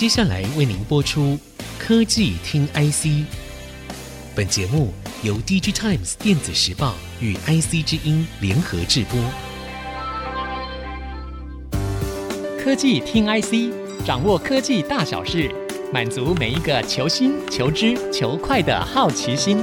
接下来为您播出科技听 IC。本节目由 DG Times 电子时报与 IC 之音联合制播。科技听 IC，掌握科技大小事，满足每一个求新、求知、求快的好奇心。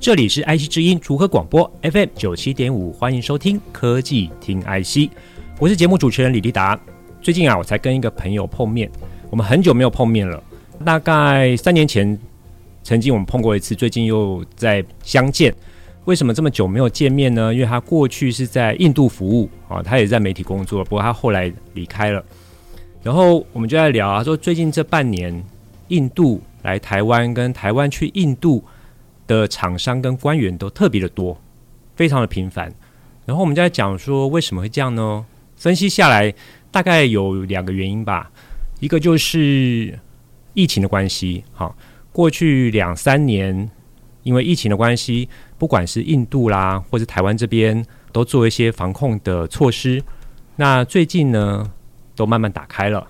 这里是 IC 之音竹科广播 FM 九七点五，欢迎收听科技听 IC，我是节目主持人李立达。最近啊，我才跟一个朋友碰面，我们很久没有碰面了，大概三年前曾经我们碰过一次，最近又在相见。为什么这么久没有见面呢？因为他过去是在印度服务啊，他也在媒体工作，不过他后来离开了。然后我们就在聊啊，说最近这半年，印度来台湾，跟台湾去印度的厂商跟官员都特别的多，非常的频繁。然后我们就在讲说，为什么会这样呢？分析下来，大概有两个原因吧。一个就是疫情的关系，好，过去两三年因为疫情的关系，不管是印度啦，或是台湾这边，都做一些防控的措施。那最近呢，都慢慢打开了，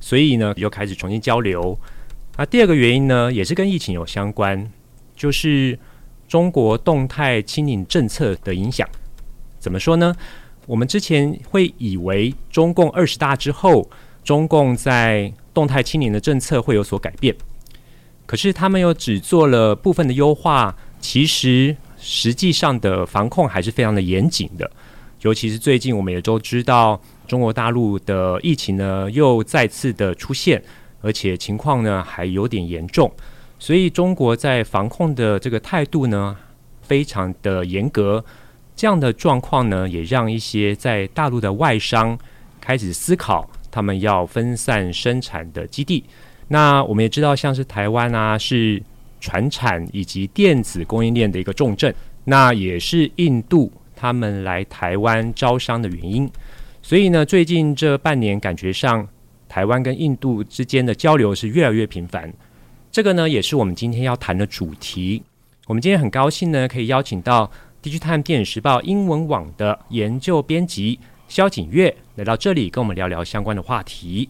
所以呢，又开始重新交流。那第二个原因呢，也是跟疫情有相关。就是中国动态清零政策的影响，怎么说呢？我们之前会以为中共二十大之后，中共在动态清零的政策会有所改变，可是他们又只做了部分的优化，其实实际上的防控还是非常的严谨的。尤其是最近，我们也都知道，中国大陆的疫情呢又再次的出现，而且情况呢还有点严重。所以中国在防控的这个态度呢，非常的严格。这样的状况呢，也让一些在大陆的外商开始思考，他们要分散生产的基地。那我们也知道，像是台湾啊，是传产以及电子供应链的一个重镇，那也是印度他们来台湾招商的原因。所以呢，最近这半年感觉上，台湾跟印度之间的交流是越来越频繁。这个呢，也是我们今天要谈的主题。我们今天很高兴呢，可以邀请到《DigiTimes 电子时报》英文网的研究编辑萧景月来到这里，跟我们聊聊相关的话题。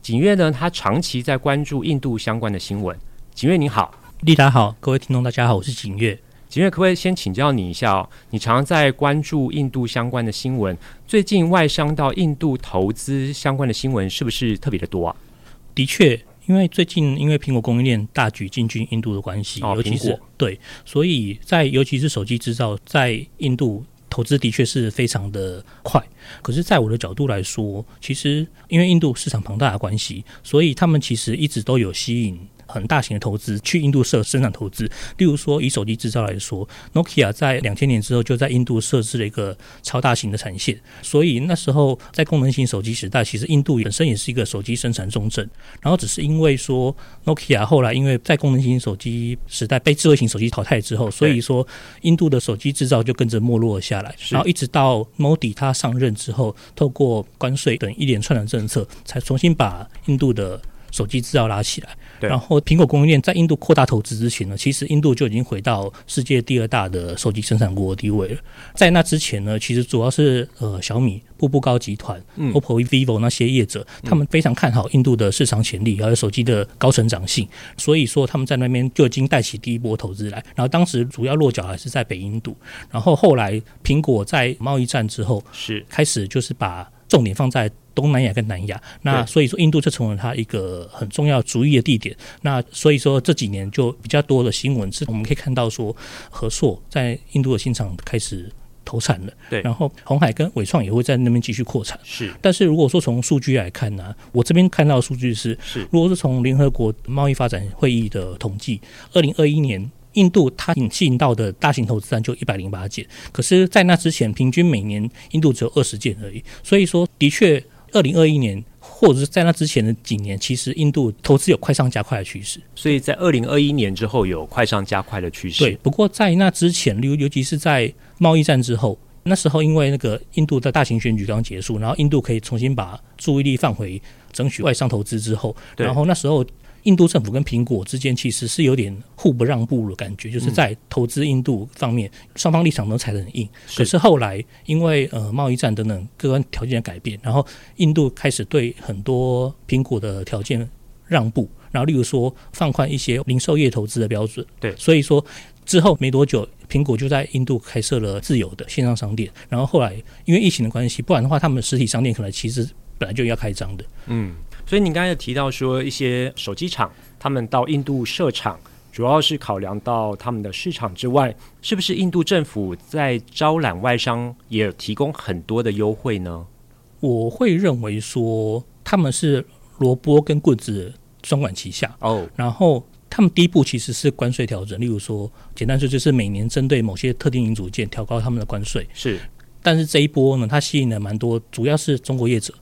景月呢，他长期在关注印度相关的新闻。景月，你好，丽达好，各位听众大家好，我是景月。景月，可不可以先请教你一下哦？你常常在关注印度相关的新闻，最近外商到印度投资相关的新闻是不是特别的多啊？的确。因为最近因为苹果供应链大举进军印度的关系，哦、尤其是对，所以在尤其是手机制造在印度投资的确是非常的快。可是，在我的角度来说，其实因为印度市场庞大的关系，所以他们其实一直都有吸引。很大型的投资去印度设生产投资，例如说以手机制造来说，Nokia 在两千年之后就在印度设置了一个超大型的产线，所以那时候在功能型手机时代，其实印度本身也是一个手机生产重镇。然后只是因为说 Nokia 后来因为在功能型手机时代被智慧型手机淘汰之后，所以说印度的手机制造就跟着没落了下来。然后一直到 Modi 他上任之后，透过关税等一连串的政策，才重新把印度的手机制造拉起来。然后，苹果供应链在印度扩大投资之前呢，其实印度就已经回到世界第二大的手机生产国的地位了。在那之前呢，其实主要是呃小米、步步高集团、嗯、OPPO、vivo 那些业者，他们非常看好印度的市场潜力，还有手机的高成长性，所以说他们在那边就已经带起第一波投资来。然后当时主要落脚还是在北印度。然后后来苹果在贸易战之后是开始就是把重点放在东南亚跟南亚，那所以说印度就成为它一个很重要主义的地点。那所以说这几年就比较多的新闻是，我们可以看到说，和硕在印度的新厂开始投产了。对，然后红海跟伟创也会在那边继续扩产。是，但是如果说从数据来看呢，我这边看到的数据是，是如果是从联合国贸易发展会议的统计，二零二一年印度它引进到的大型投资案就一百零八件，可是，在那之前平均每年印度只有二十件而已。所以说，的确。二零二一年，或者是在那之前的几年，其实印度投资有快上加快的趋势。所以在二零二一年之后有快上加快的趋势。对，不过在那之前，尤尤其是在贸易战之后，那时候因为那个印度的大型选举刚结束，然后印度可以重新把注意力放回争取外商投资之后，然后那时候印度政府跟苹果之间其实是有点互不让步的感觉，就是在投资印度方面，双方立场都踩得很硬。可是后来因为呃贸易战等等各个条件的改变，然后印度开始对很多苹果的条件让步，然后例如说放宽一些零售业投资的标准。对，所以说之后没多久，苹果就在印度开设了自由的线上商店。然后后来因为疫情的关系，不然的话，他们实体商店可能其实本来就要开张的。嗯。所以你刚才有提到说，一些手机厂他们到印度设厂，主要是考量到他们的市场之外，是不是印度政府在招揽外商也有提供很多的优惠呢？我会认为说，他们是萝卜跟棍子双管齐下哦。然后他们第一步其实是关税调整，例如说，简单说就是每年针对某些特定零组件调高他们的关税。是，但是这一波呢，它吸引了蛮多，主要是中国业者。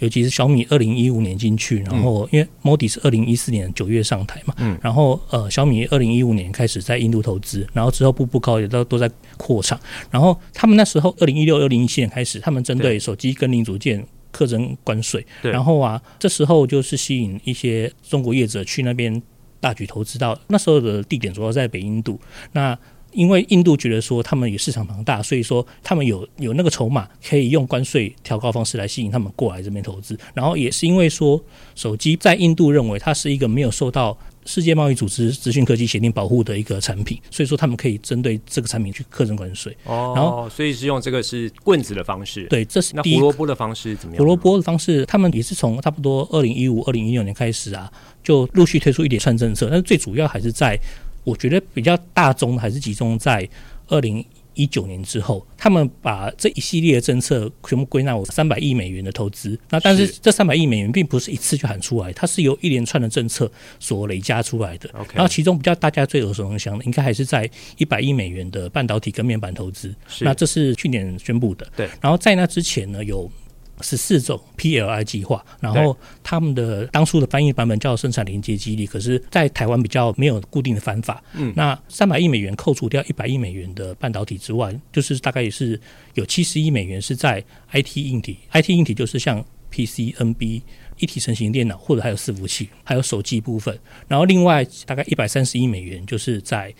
尤其是小米，二零一五年进去，然后因为 Modi 是二零一四年九月上台嘛，嗯，然后呃，小米二零一五年开始在印度投资，然后之后步步高也都都在扩厂，然后他们那时候二零一六、二零一七年开始，他们针对。手机跟零组件课征关税，对，然后啊，这时候就是吸引一些中国业者去那边大举投资到，那时候的地点主要在北印度，那。因为印度觉得说他们也市场庞大，所以说他们有有那个筹码，可以用关税调高方式来吸引他们过来这边投资。然后也是因为说手机在印度认为它是一个没有受到世界贸易组织资讯科技协定保护的一个产品，所以说他们可以针对这个产品去课征关税。哦，然后所以是用这个是棍子的方式。对，这是那胡萝卜的方式怎么样？胡萝卜的方式，他们也是从差不多二零一五、二零一六年开始啊，就陆续推出一连串政策，但是最主要还是在。我觉得比较大宗还是集中在二零一九年之后，他们把这一系列的政策全部归纳为三百亿美元的投资。那但是这三百亿美元并不是一次就喊出来，它是由一连串的政策所累加出来的。然后其中比较大家最耳熟能详的，应该还是在一百亿美元的半导体跟面板投资。那这是去年宣布的。对。然后在那之前呢，有。十四种 PLI 计划，然后他们的当初的翻译版本叫生产连接激励，可是，在台湾比较没有固定的翻法。嗯，那三百亿美元扣除掉一百亿美元的半导体之外，就是大概也是有七十亿美元是在 IT 硬体，IT 硬体就是像 PC、NB 一体成型电脑，或者还有伺服器，还有手机部分。然后另外大概一百三十亿美元就是在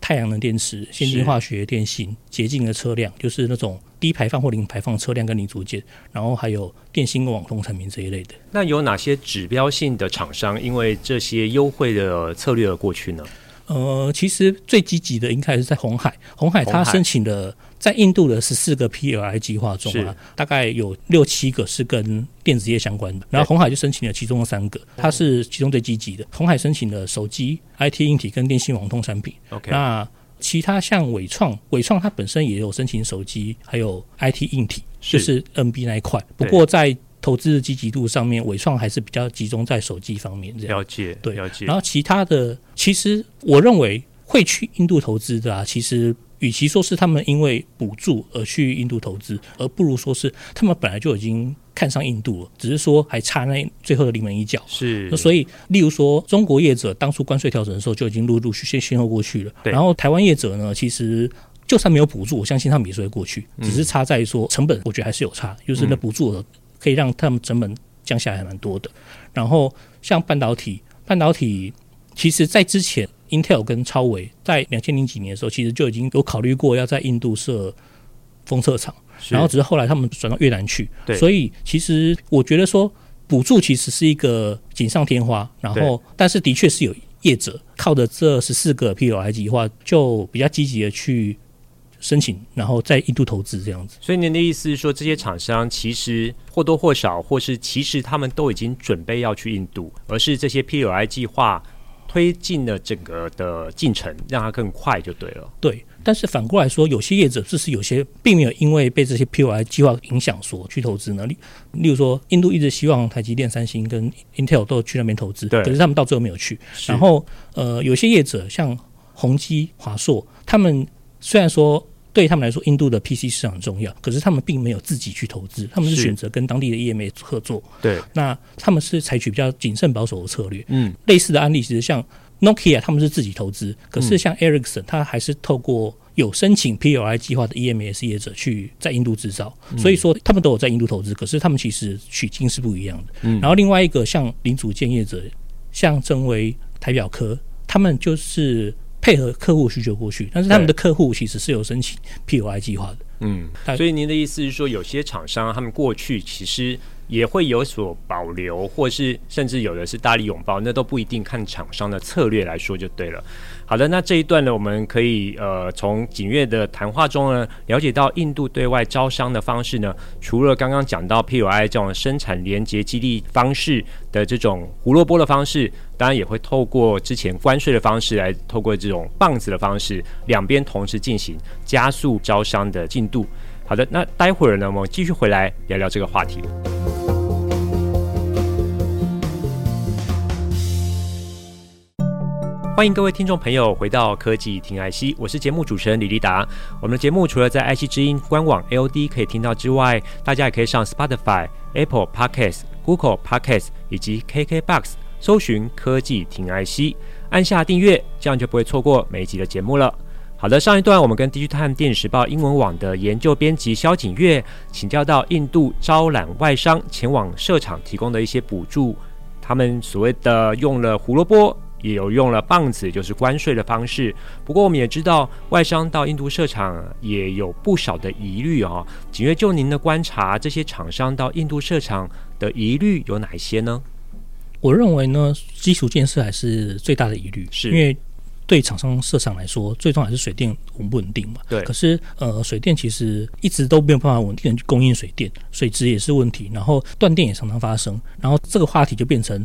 太阳能电池、先进化学、电信、洁净的车辆，就是那种。低排放或零排放车辆跟零组件，然后还有电信网通产品这一类的。那有哪些指标性的厂商因为这些优惠的策略而过去呢？呃，其实最积极的应该是在红海。红海它申请的在印度的十四个 PLI 计划中啊，大概有六七个是跟电子业相关的，然后红海就申请了其中的三个，它是其中最积极的。红海申请了手机、IT 硬体跟电信网通产品。OK，那。其他像伟创，伟创它本身也有申请手机，还有 IT 硬体，就是 NB 那一块。不过在投资的积极度上面，伟创还是比较集中在手机方面。这样了解，对，了解。然后其他的，其实我认为会去印度投资的啊，其实。与其说是他们因为补助而去印度投资，而不如说是他们本来就已经看上印度了，只是说还差那最后的临门一脚。是，那所以，例如说中国业者当初关税调整的时候就已经陆陆续续先后过去了。然后台湾业者呢，其实就算没有补助，我相信他们也是会过去，只是差在于说成本，我觉得还是有差，就是那补助可以让他们成本降下来还蛮多的。然后像半导体，半导体其实在之前。Intel 跟超微在两千零几年的时候，其实就已经有考虑过要在印度设封测厂，然后只是后来他们转到越南去。所以其实我觉得说补助其实是一个锦上添花，然后但是的确是有业者靠着这十四个 PLI 计划，就比较积极的去申请，然后在印度投资这样子。所以您的意思是说，这些厂商其实或多或少，或是其实他们都已经准备要去印度，而是这些 PLI 计划。推进了整个的进程，让它更快就对了。对，但是反过来说，有些业者就是有些并没有因为被这些 POI 计划影响所去投资呢。例例如说，印度一直希望台积电、三星跟 Intel 都去那边投资，可是他们到最后没有去。然后，呃，有些业者像宏基、华硕，他们虽然说。对他们来说，印度的 PC 市场很重要，可是他们并没有自己去投资，他们是选择跟当地的 EMA 合作。对，那他们是采取比较谨慎保守的策略。嗯，类似的案例其实像 Nokia，他们是自己投资，可是像 Ericsson，他还是透过有申请 PLI 计划的 EMS 业者去在印度制造。所以说，他们都有在印度投资，可是他们其实取经是不一样的。嗯，然后另外一个像零组件业者。像正威、台表科，他们就是配合客户需求过去，但是他们的客户其实是有申请 POI 计划的。嗯，所以您的意思是说，有些厂商他们过去其实也会有所保留，或是甚至有的是大力拥抱，那都不一定，看厂商的策略来说就对了。好的，那这一段呢，我们可以呃从景岳的谈话中呢，了解到印度对外招商的方式呢，除了刚刚讲到 POI 这种生产连接激励方式的这种胡萝卜的方式，当然也会透过之前关税的方式来，透过这种棒子的方式，两边同时进行，加速招商的进度。好的，那待会儿呢，我们继续回来聊聊这个话题。欢迎各位听众朋友回到科技听爱惜我是节目主持人李立达。我们的节目除了在爱惜之音官网 AOD 可以听到之外，大家也可以上 Spotify、Apple Podcast、Google Podcast 以及 KKBox 搜寻科技听爱惜按下订阅，这样就不会错过每一集的节目了。好的，上一段我们跟《地区探电子时报》英文网的研究编辑萧景月请教到印度招揽外商前往设厂提供的一些补助，他们所谓的用了胡萝卜。也有用了棒子，就是关税的方式。不过我们也知道，外商到印度设厂也有不少的疑虑啊。景月，就您的观察，这些厂商到印度设厂的疑虑有哪些呢？我认为呢，基础建设还是最大的疑虑，是因为对厂商设厂来说，最终还是水电稳不稳定嘛。对。可是呃，水电其实一直都没有办法稳定的供应水电，水质也是问题，然后断电也常常发生，然后这个话题就变成。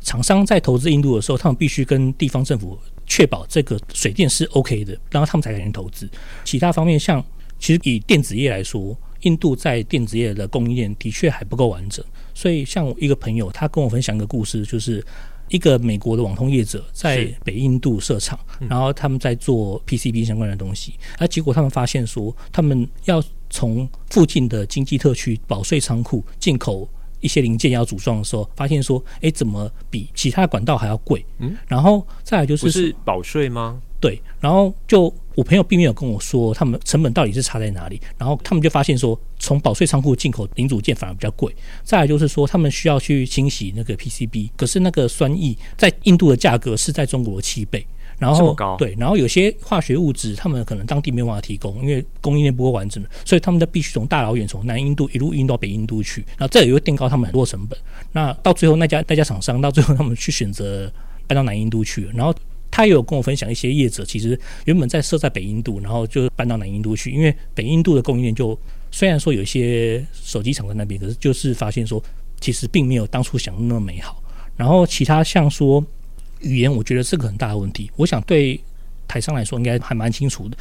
厂商在投资印度的时候，他们必须跟地方政府确保这个水电是 OK 的，然后他们才敢去投资。其他方面，像其实以电子业来说，印度在电子业的供应链的确还不够完整。所以，像一个朋友，他跟我分享一个故事，就是一个美国的网通业者在北印度设厂，然后他们在做 PCB 相关的东西，而结果他们发现说，他们要从附近的经济特区保税仓库进口。一些零件要组装的时候，发现说，哎，怎么比其他管道还要贵？嗯，然后再来就是不是保税吗？对，然后就我朋友并没有跟我说他们成本到底是差在哪里，然后他们就发现说，从保税仓库进口零组件反而比较贵。再来就是说，他们需要去清洗那个 PCB，可是那个酸液在印度的价格是在中国的七倍。然后对，然后有些化学物质，他们可能当地没有办法提供，因为供应链不够完整，所以他们就必须从大老远从南印度一路运到北印度去，然后这也会垫高他们很多成本。那到最后那家那家厂商，到最后他们去选择搬到南印度去。然后他也有跟我分享一些业者，其实原本在设在北印度，然后就搬到南印度去，因为北印度的供应链就虽然说有一些手机厂在那边，可是就是发现说其实并没有当初想的那么美好。然后其他像说。语言，我觉得是个很大的问题。我想对台商来说，应该还蛮清楚的。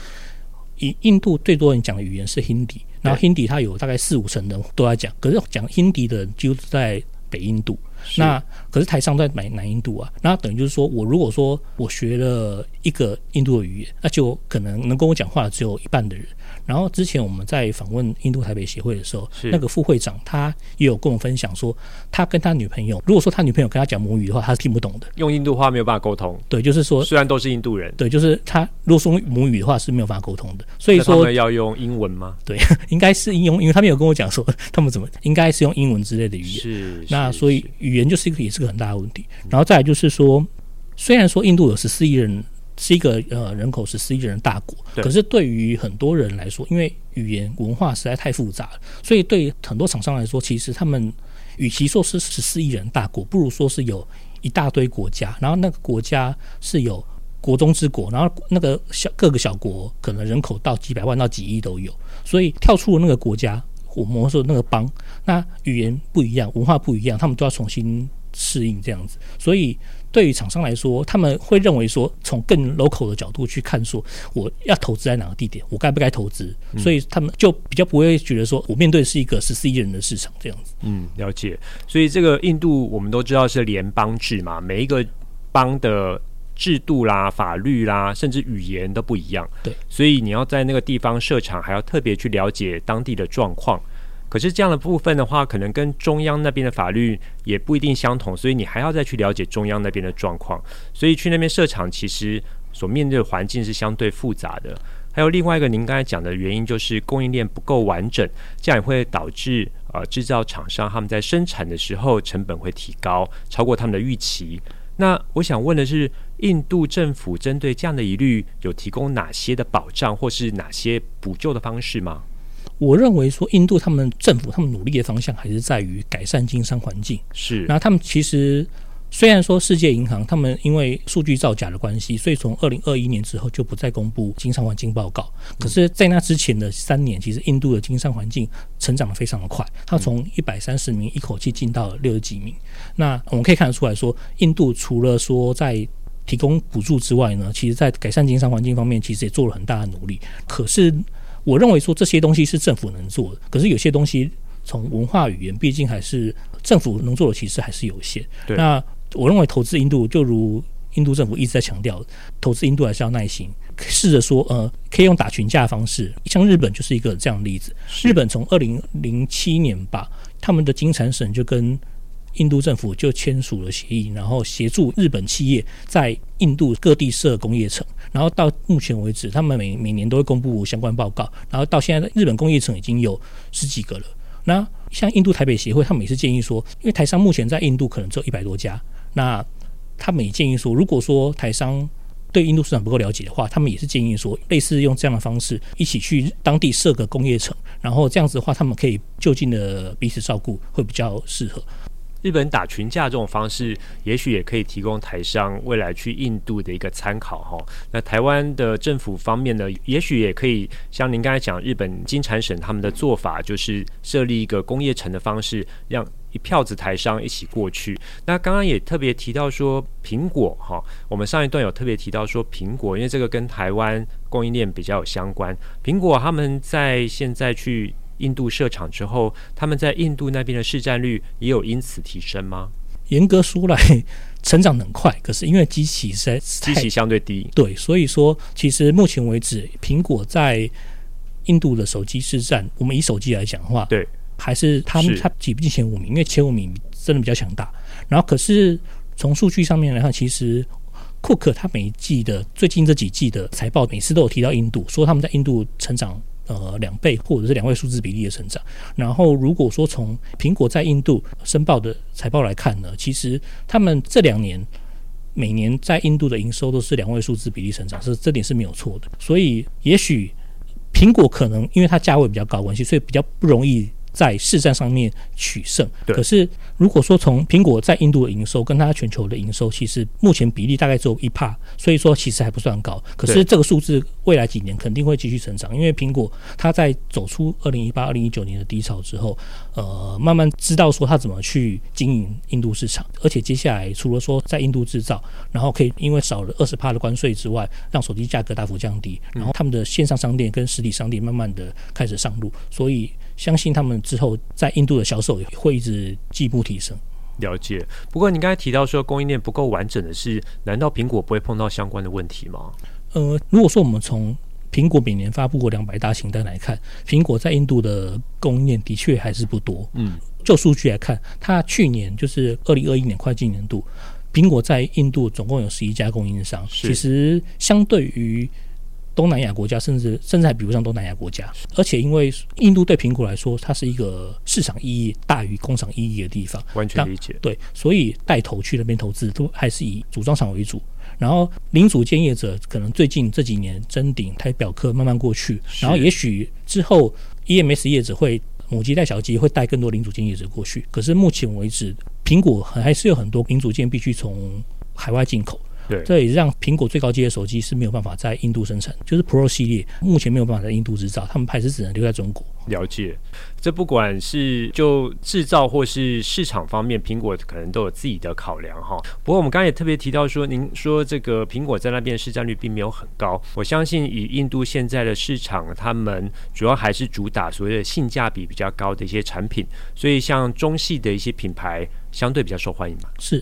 以印度最多人讲的语言是 Hindi，然后 Hindi 它有大概四五成人都在讲，可是讲 Hindi 的人就在北印度。那可是台商在南南印度啊，那等于就是说我如果说我学了一个印度的语言，那就可能能跟我讲话的只有一半的人。然后之前我们在访问印度台北协会的时候，那个副会长他也有跟我分享说，他跟他女朋友，如果说他女朋友跟他讲母语的话，他是听不懂的，用印度话没有办法沟通。对，就是说虽然都是印度人，对，就是他如果说母语的话是没有办法沟通的。所以说要用英文吗？对，应该是用，因为他们有跟我讲说他们怎么应该是用英文之类的语言。是，那所以语言就是一个也是个很大的问题。然后再来就是说，虽然说印度有十四亿人。是一个呃人口十四亿人的大国，可是对于很多人来说，因为语言文化实在太复杂了，所以对很多厂商来说，其实他们与其说是十四亿人大国，不如说是有一大堆国家，然后那个国家是有国中之国，然后那个小各个小国可能人口到几百万到几亿都有，所以跳出了那个国家，我们说那个邦，那语言不一样，文化不一样，他们都要重新适应这样子，所以。对于厂商来说，他们会认为说，从更 local 的角度去看，说我要投资在哪个地点，我该不该投资，所以他们就比较不会觉得说我面对是一个十四亿人的市场这样子。嗯，了解。所以这个印度我们都知道是联邦制嘛，每一个邦的制度啦、法律啦，甚至语言都不一样。对，所以你要在那个地方设厂，还要特别去了解当地的状况。可是这样的部分的话，可能跟中央那边的法律也不一定相同，所以你还要再去了解中央那边的状况。所以去那边设厂，其实所面对的环境是相对复杂的。还有另外一个您刚才讲的原因，就是供应链不够完整，这样也会导致呃制造厂商他们在生产的时候成本会提高，超过他们的预期。那我想问的是，印度政府针对这样的疑虑，有提供哪些的保障，或是哪些补救的方式吗？我认为说，印度他们政府他们努力的方向还是在于改善经商环境。是，那他们其实。虽然说世界银行他们因为数据造假的关系，所以从二零二一年之后就不再公布经商环境报告。可是，在那之前的三年，其实印度的经商环境成长的非常的快，它从一百三十名一口气进到了六十几名。那我们可以看得出来说，印度除了说在提供补助之外呢，其实在改善经商环境方面，其实也做了很大的努力。可是，我认为说这些东西是政府能做的，可是有些东西从文化语言，毕竟还是政府能做的，其实还是有限。那我认为投资印度，就如印度政府一直在强调，投资印度还是要耐心，试着说，呃，可以用打群架的方式。像日本就是一个这样的例子。日本从二零零七年吧，他们的金产省就跟印度政府就签署了协议，然后协助日本企业在印度各地设工业城。然后到目前为止，他们每每年都会公布相关报告。然后到现在，日本工业城已经有十几个了。那像印度台北协会，他们也是建议说，因为台商目前在印度可能只有一百多家。那他们也建议说，如果说台商对印度市场不够了解的话，他们也是建议说，类似用这样的方式一起去当地设个工业城，然后这样子的话，他们可以就近的彼此照顾，会比较适合。日本打群架这种方式，也许也可以提供台商未来去印度的一个参考哈。那台湾的政府方面呢，也许也可以像您刚才讲，日本金产省他们的做法，就是设立一个工业城的方式，让。一票子台商一起过去。那刚刚也特别提到说，苹果哈，我们上一段有特别提到说，苹果因为这个跟台湾供应链比较有相关。苹果他们在现在去印度设厂之后，他们在印度那边的市占率也有因此提升吗？严格说来，成长很快，可是因为基期在机器相对低，对，所以说其实目前为止，苹果在印度的手机市占，我们以手机来讲的话，对。还是他们他挤不进前五名，因为前五名真的比较强大。然后，可是从数据上面来看，其实库克他每一季的最近这几季的财报，每次都有提到印度，说他们在印度成长呃两倍或者是两位数字比例的成长。然后，如果说从苹果在印度申报的财报来看呢，其实他们这两年每年在印度的营收都是两位数字比例成长，是这点是没有错的。所以，也许苹果可能因为它价位比较高关系，所以比较不容易。在市占上面取胜，可是如果说从苹果在印度的营收跟它全球的营收，其实目前比例大概只有一帕，所以说其实还不算高。可是这个数字未来几年肯定会继续成长，因为苹果它在走出二零一八、二零一九年的低潮之后，呃，慢慢知道说它怎么去经营印度市场，而且接下来除了说在印度制造，然后可以因为少了二十帕的关税之外，让手机价格大幅降低，然后他们的线上商店跟实体商店慢慢的开始上路，所以。相信他们之后在印度的销售也会一直进一步提升。了解。不过你刚才提到说供应链不够完整的是，难道苹果不会碰到相关的问题吗？呃，如果说我们从苹果每年发布过两百大清单来看，苹果在印度的供应链的确还是不多。嗯，就数据来看，它去年就是二零二一年会计年度，苹果在印度总共有十一家供应商。其实相对于东南亚国家，甚至甚至还比不上东南亚国家，而且因为印度对苹果来说，它是一个市场意义大于工厂意义的地方，完全理解。对，所以带头去那边投资，都还是以组装厂为主。然后零组件业者可能最近这几年，臻鼎、台表科慢慢过去，然后也许之后 EMS 业者会母鸡带小鸡，会带更多零组件业者过去。可是目前为止，苹果还是有很多零组件必须从海外进口。对，这也让苹果最高阶的手机是没有办法在印度生产，就是 Pro 系列目前没有办法在印度制造，他们还是只能留在中国。了解，这不管是就制造或是市场方面，苹果可能都有自己的考量哈。不过我们刚刚也特别提到说，您说这个苹果在那边市占率并没有很高，我相信以印度现在的市场，他们主要还是主打所谓的性价比比较高的一些产品，所以像中系的一些品牌相对比较受欢迎嘛。是。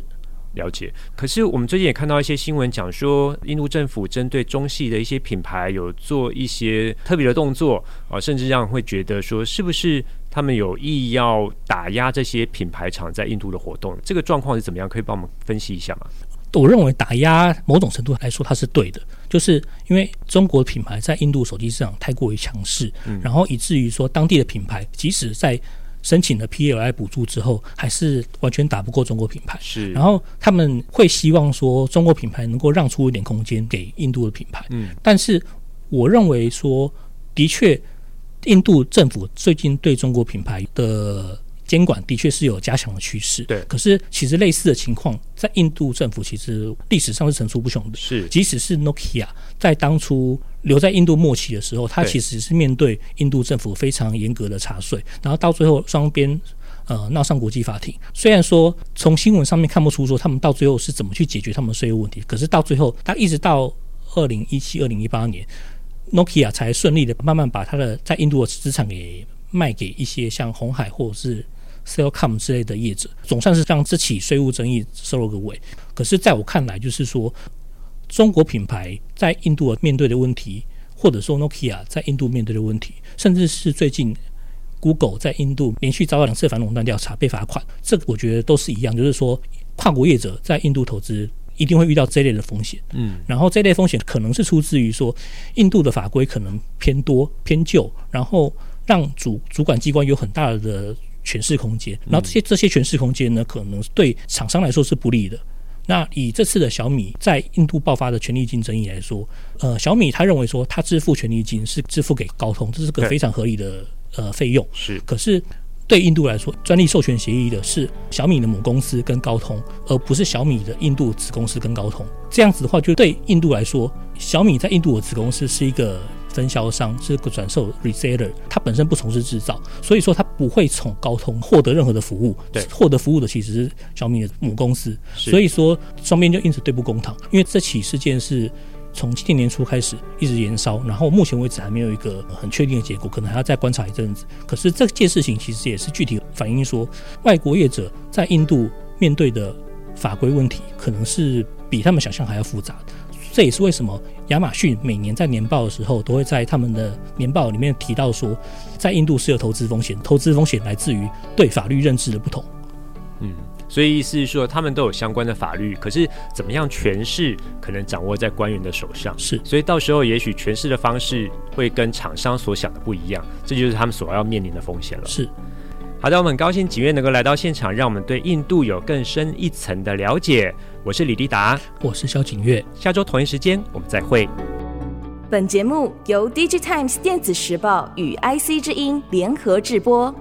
了解，可是我们最近也看到一些新闻，讲说印度政府针对中系的一些品牌有做一些特别的动作啊，甚至让人会觉得说，是不是他们有意要打压这些品牌厂在印度的活动？这个状况是怎么样？可以帮我们分析一下吗？我认为打压某种程度来说，它是对的，就是因为中国品牌在印度手机市场太过于强势，然后以至于说当地的品牌即使在申请了 PLI 补助之后，还是完全打不过中国品牌。是，然后他们会希望说中国品牌能够让出一点空间给印度的品牌。嗯，但是我认为说，的确，印度政府最近对中国品牌的监管的确是有加强的趋势。对，可是其实类似的情况在印度政府其实历史上是层出不穷的。是，即使是 Nokia 在当初留在印度末期的时候，他其实是面对印度政府非常严格的查税，然后到最后双边呃闹上国际法庭。虽然说从新闻上面看不出说他们到最后是怎么去解决他们的税务问题，可是到最后，他一直到二零一七、二零一八年，Nokia 才顺利的慢慢把他的在印度的资产给卖给一些像红海或者是。Cellcom 之类的业者，总算是让这起税务争议收了个尾。可是，在我看来，就是说，中国品牌在印度面对的问题，或者说 Nokia 在印度面对的问题，甚至是最近 Google 在印度连续遭到两次反垄断调查被罚款，这个我觉得都是一样，就是说，跨国业者在印度投资一定会遇到这类的风险。嗯，然后这类风险可能是出自于说，印度的法规可能偏多偏旧，然后让主主管机关有很大的。诠释空间，然后这些这些诠释空间呢，可能对厂商来说是不利的。那以这次的小米在印度爆发的权利金争议来说，呃，小米他认为说他支付权利金是支付给高通，这是个非常合理的呃费用。是，可是对印度来说，专利授权协议的是小米的母公司跟高通，而不是小米的印度子公司跟高通。这样子的话，就对印度来说，小米在印度的子公司是一个。分销商是个转售 reseller，他本身不从事制造，所以说他不会从高通获得任何的服务。对，获得服务的其实是小米的母公司。所以说双边就因此对簿公堂。因为这起事件是从今年年初开始一直延烧，然后目前为止还没有一个很确定的结果，可能还要再观察一阵子。可是这件事情其实也是具体反映说，外国业者在印度面对的法规问题，可能是比他们想象还要复杂的。这也是为什么亚马逊每年在年报的时候，都会在他们的年报里面提到说，在印度是有投资风险，投资风险来自于对法律认知的不同。嗯，所以意思是说，他们都有相关的法律，可是怎么样诠释，可能掌握在官员的手上。是，所以到时候也许诠释的方式会跟厂商所想的不一样，这就是他们所要面临的风险了。是。好的，我们很高兴景岳能够来到现场，让我们对印度有更深一层的了解。我是李立达，我是萧景月，下周同一时间我们再会。本节目由 DigiTimes 电子时报与 IC 之音联合制播。